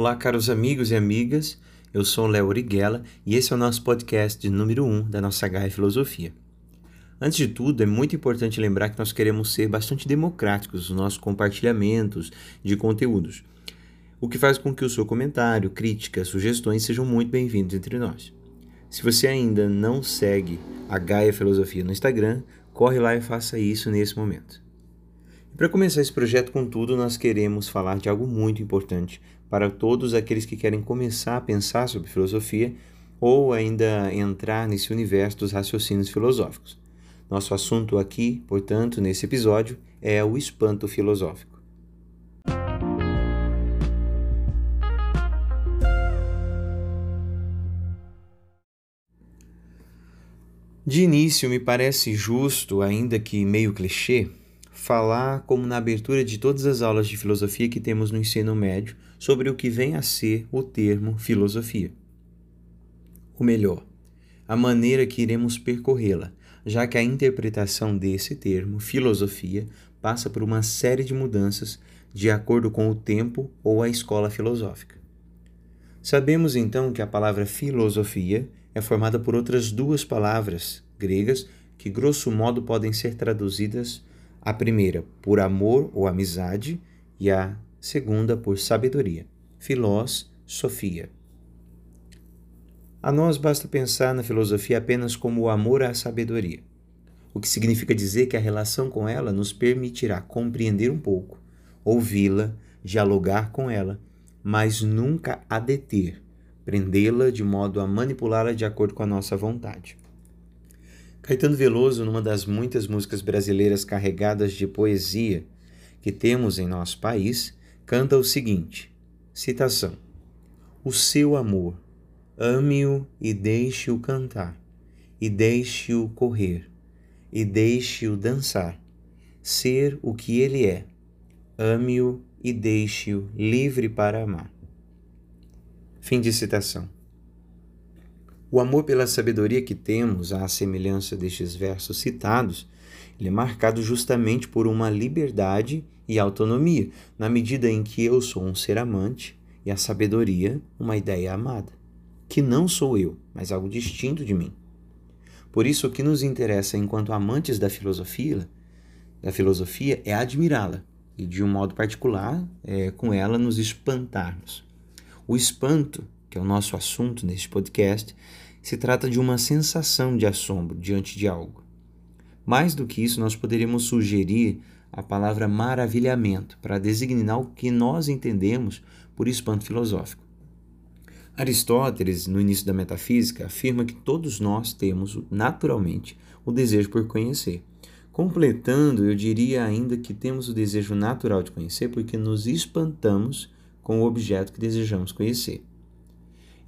Olá, caros amigos e amigas. Eu sou Léo Origuela e esse é o nosso podcast de número 1 um da nossa Gaia Filosofia. Antes de tudo, é muito importante lembrar que nós queremos ser bastante democráticos nos nossos compartilhamentos de conteúdos, o que faz com que o seu comentário, críticas, sugestões sejam muito bem-vindos entre nós. Se você ainda não segue a Gaia Filosofia no Instagram, corre lá e faça isso nesse momento. Para começar esse projeto com tudo, nós queremos falar de algo muito importante para todos aqueles que querem começar a pensar sobre filosofia ou ainda entrar nesse universo dos raciocínios filosóficos. Nosso assunto aqui, portanto, nesse episódio, é o espanto filosófico. De início, me parece justo, ainda que meio clichê, falar, como na abertura de todas as aulas de filosofia que temos no ensino médio, sobre o que vem a ser o termo filosofia. O melhor, a maneira que iremos percorrê-la, já que a interpretação desse termo, filosofia, passa por uma série de mudanças de acordo com o tempo ou a escola filosófica. Sabemos então que a palavra filosofia é formada por outras duas palavras gregas que, grosso modo, podem ser traduzidas a primeira por amor ou amizade e a segunda por sabedoria. Filós, Sofia. A nós basta pensar na filosofia apenas como o amor à sabedoria, o que significa dizer que a relação com ela nos permitirá compreender um pouco, ouvi-la, dialogar com ela, mas nunca a deter, prendê-la de modo a manipulá-la de acordo com a nossa vontade. Caetano Veloso, numa das muitas músicas brasileiras carregadas de poesia que temos em nosso país, canta o seguinte: citação. O seu amor, ame-o e deixe-o cantar, e deixe-o correr, e deixe-o dançar, ser o que ele é, ame-o e deixe-o livre para amar. Fim de citação. O amor pela sabedoria que temos, à semelhança destes versos citados, ele é marcado justamente por uma liberdade e autonomia, na medida em que eu sou um ser amante e a sabedoria uma ideia amada, que não sou eu, mas algo distinto de mim. Por isso, o que nos interessa enquanto amantes da filosofia, da filosofia é admirá-la e, de um modo particular, é, com ela nos espantarmos. O espanto que é o nosso assunto neste podcast, se trata de uma sensação de assombro diante de algo. Mais do que isso, nós poderíamos sugerir a palavra maravilhamento para designar o que nós entendemos por espanto filosófico. Aristóteles, no início da metafísica, afirma que todos nós temos naturalmente o desejo por conhecer. Completando, eu diria ainda que temos o desejo natural de conhecer porque nos espantamos com o objeto que desejamos conhecer.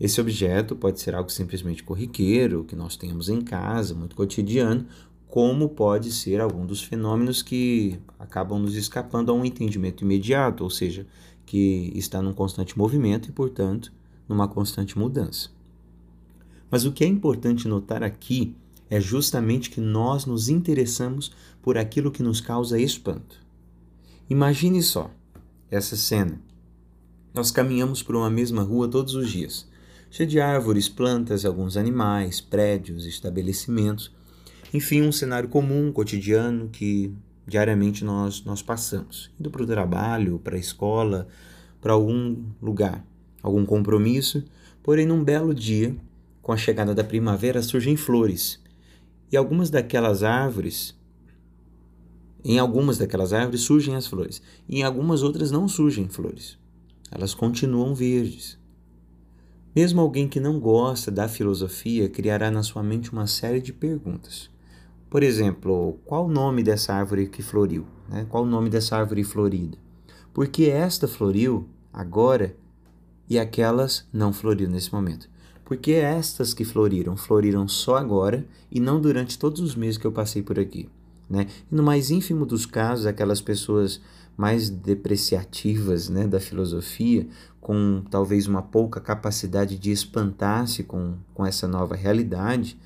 Esse objeto pode ser algo simplesmente corriqueiro, que nós tenhamos em casa, muito cotidiano, como pode ser algum dos fenômenos que acabam nos escapando a um entendimento imediato, ou seja, que está num constante movimento e, portanto, numa constante mudança. Mas o que é importante notar aqui é justamente que nós nos interessamos por aquilo que nos causa espanto. Imagine só essa cena. Nós caminhamos por uma mesma rua todos os dias cheia de árvores, plantas, alguns animais, prédios, estabelecimentos, enfim, um cenário comum, cotidiano que diariamente nós, nós passamos, indo para o trabalho, para a escola, para algum lugar, algum compromisso, porém num belo dia, com a chegada da primavera, surgem flores. E algumas daquelas árvores, em algumas daquelas árvores surgem as flores, em algumas outras não surgem flores. Elas continuam verdes. Mesmo alguém que não gosta da filosofia criará na sua mente uma série de perguntas. Por exemplo, qual o nome dessa árvore que floriu? Né? Qual o nome dessa árvore florida? Por que esta floriu agora e aquelas não floriram nesse momento? Por que estas que floriram, floriram só agora e não durante todos os meses que eu passei por aqui? Né? E no mais ínfimo dos casos, aquelas pessoas mais depreciativas né, da filosofia, com talvez uma pouca capacidade de espantar-se com, com essa nova realidade,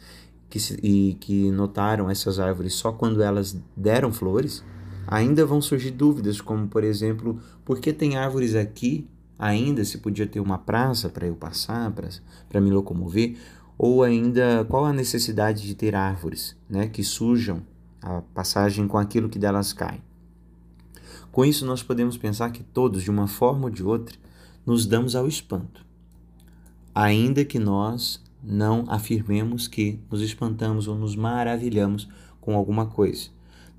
que, e que notaram essas árvores só quando elas deram flores, ainda vão surgir dúvidas, como por exemplo, por que tem árvores aqui ainda se podia ter uma praça para eu passar, para me locomover, ou ainda qual a necessidade de ter árvores né, que sujam a passagem com aquilo que delas cai. Com isso, nós podemos pensar que todos, de uma forma ou de outra, nos damos ao espanto, ainda que nós não afirmemos que nos espantamos ou nos maravilhamos com alguma coisa.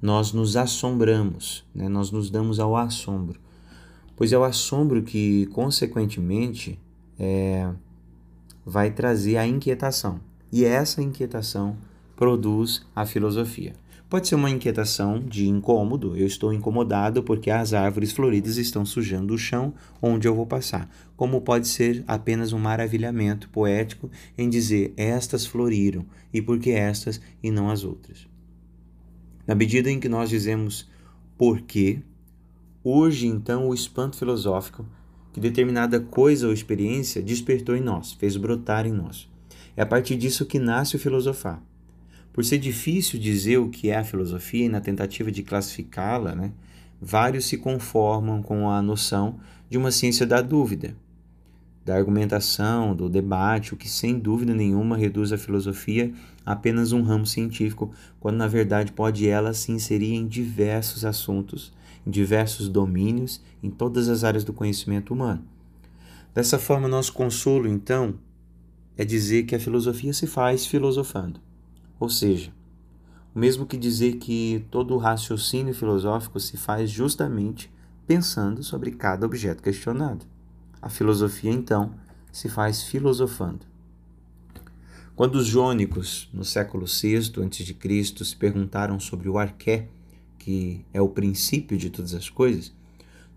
Nós nos assombramos, né? nós nos damos ao assombro, pois é o assombro que, consequentemente, é, vai trazer a inquietação. E essa inquietação produz a filosofia. Pode ser uma inquietação de incômodo, eu estou incomodado porque as árvores floridas estão sujando o chão onde eu vou passar. Como pode ser apenas um maravilhamento poético em dizer estas floriram e por que estas e não as outras. Na medida em que nós dizemos por quê, urge então o espanto filosófico que determinada coisa ou experiência despertou em nós, fez brotar em nós. É a partir disso que nasce o filosofar. Por ser difícil dizer o que é a filosofia e na tentativa de classificá-la, né, vários se conformam com a noção de uma ciência da dúvida, da argumentação, do debate, o que sem dúvida nenhuma reduz a filosofia a apenas um ramo científico, quando na verdade pode ela se inserir em diversos assuntos, em diversos domínios, em todas as áreas do conhecimento humano. Dessa forma, nosso consolo, então, é dizer que a filosofia se faz filosofando. Ou seja, o mesmo que dizer que todo o raciocínio filosófico se faz justamente pensando sobre cada objeto questionado. A filosofia, então, se faz filosofando. Quando os jônicos, no século VI a.C., se perguntaram sobre o arqué, que é o princípio de todas as coisas,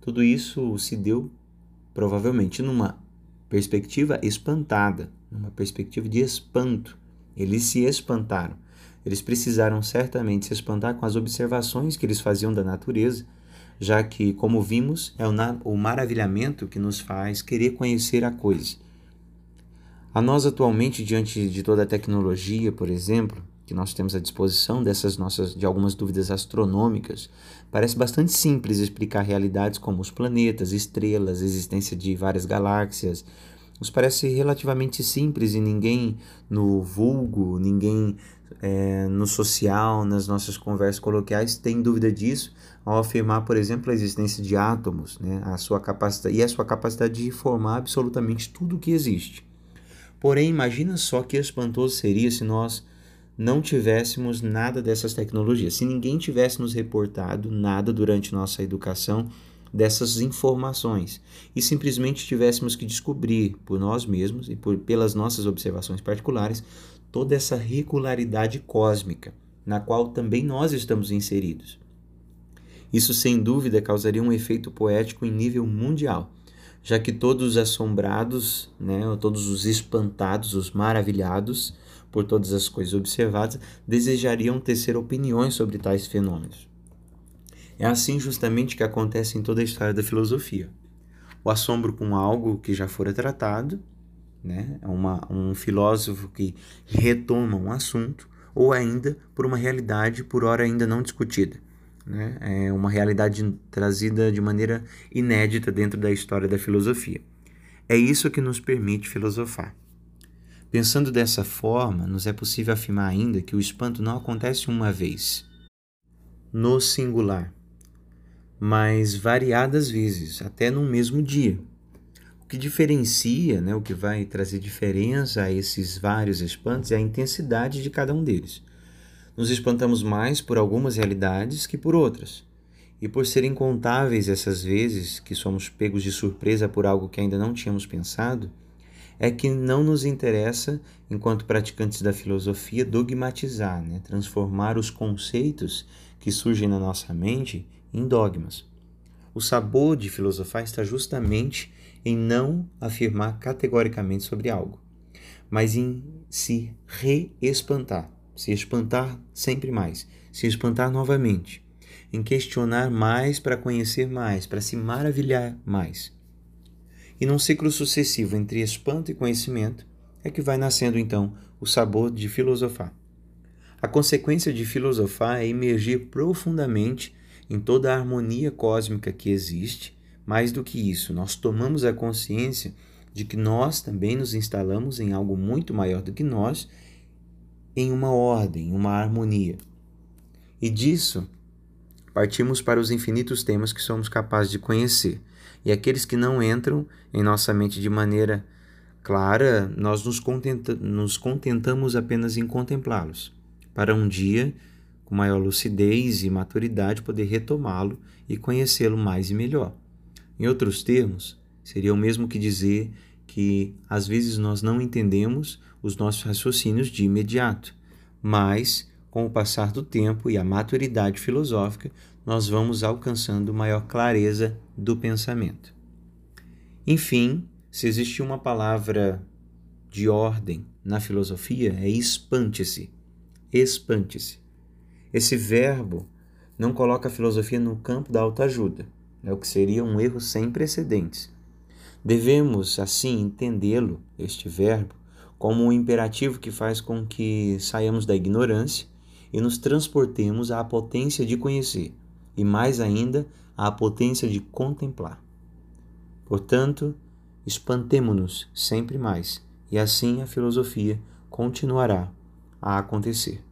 tudo isso se deu provavelmente numa perspectiva espantada, numa perspectiva de espanto, eles se espantaram. Eles precisaram certamente se espantar com as observações que eles faziam da natureza, já que, como vimos, é o maravilhamento que nos faz querer conhecer a coisa. A nós, atualmente, diante de toda a tecnologia, por exemplo, que nós temos à disposição dessas nossas de algumas dúvidas astronômicas, parece bastante simples explicar realidades como os planetas, estrelas, existência de várias galáxias, nos parece relativamente simples e ninguém no vulgo, ninguém é, no social, nas nossas conversas coloquiais tem dúvida disso ao afirmar, por exemplo, a existência de átomos, né, a sua capacidade e a sua capacidade de formar absolutamente tudo o que existe. Porém, imagina só que espantoso seria se nós não tivéssemos nada dessas tecnologias, se ninguém tivesse nos reportado nada durante nossa educação dessas informações e simplesmente tivéssemos que descobrir por nós mesmos e por, pelas nossas observações particulares toda essa regularidade cósmica na qual também nós estamos inseridos. Isso sem dúvida causaria um efeito poético em nível mundial, já que todos os assombrados, né, todos os espantados, os maravilhados por todas as coisas observadas, desejariam tecer opiniões sobre tais fenômenos. É assim justamente que acontece em toda a história da filosofia. O assombro com algo que já fora tratado, né? É uma, um filósofo que retoma um assunto, ou ainda por uma realidade por hora ainda não discutida. Né? É uma realidade trazida de maneira inédita dentro da história da filosofia. É isso que nos permite filosofar. Pensando dessa forma, nos é possível afirmar ainda que o espanto não acontece uma vez, no singular, mas variadas vezes, até no mesmo dia. O que diferencia, né, o que vai trazer diferença a esses vários espantos é a intensidade de cada um deles. Nos espantamos mais por algumas realidades que por outras. E por serem incontáveis essas vezes que somos pegos de surpresa por algo que ainda não tínhamos pensado, é que não nos interessa, enquanto praticantes da filosofia, dogmatizar, né? transformar os conceitos que surgem na nossa mente em dogmas. O sabor de filosofar está justamente em não afirmar categoricamente sobre algo, mas em se reespantar, se espantar sempre mais, se espantar novamente, em questionar mais para conhecer mais, para se maravilhar mais. E num ciclo sucessivo entre espanto e conhecimento é que vai nascendo então o sabor de filosofar. A consequência de filosofar é emergir profundamente em toda a harmonia cósmica que existe, Mais do que isso, nós tomamos a consciência de que nós também nos instalamos em algo muito maior do que nós, em uma ordem, uma harmonia. E disso partimos para os infinitos temas que somos capazes de conhecer. E aqueles que não entram em nossa mente de maneira clara, nós nos, contenta nos contentamos apenas em contemplá-los, para um dia, com maior lucidez e maturidade, poder retomá-lo e conhecê-lo mais e melhor. Em outros termos, seria o mesmo que dizer que às vezes nós não entendemos os nossos raciocínios de imediato, mas com o passar do tempo e a maturidade filosófica, nós vamos alcançando maior clareza do pensamento. Enfim, se existe uma palavra de ordem na filosofia, é espante-se. Espante-se. Esse verbo não coloca a filosofia no campo da autoajuda é o que seria um erro sem precedentes. Devemos, assim, entendê-lo, este verbo, como um imperativo que faz com que saiamos da ignorância e nos transportemos à potência de conhecer, e mais ainda à potência de contemplar. Portanto, espantemo-nos sempre mais, e assim a filosofia continuará a acontecer.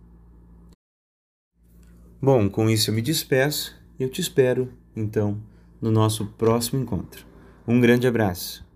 Bom, com isso eu me despeço e eu te espero, então, no nosso próximo encontro. Um grande abraço!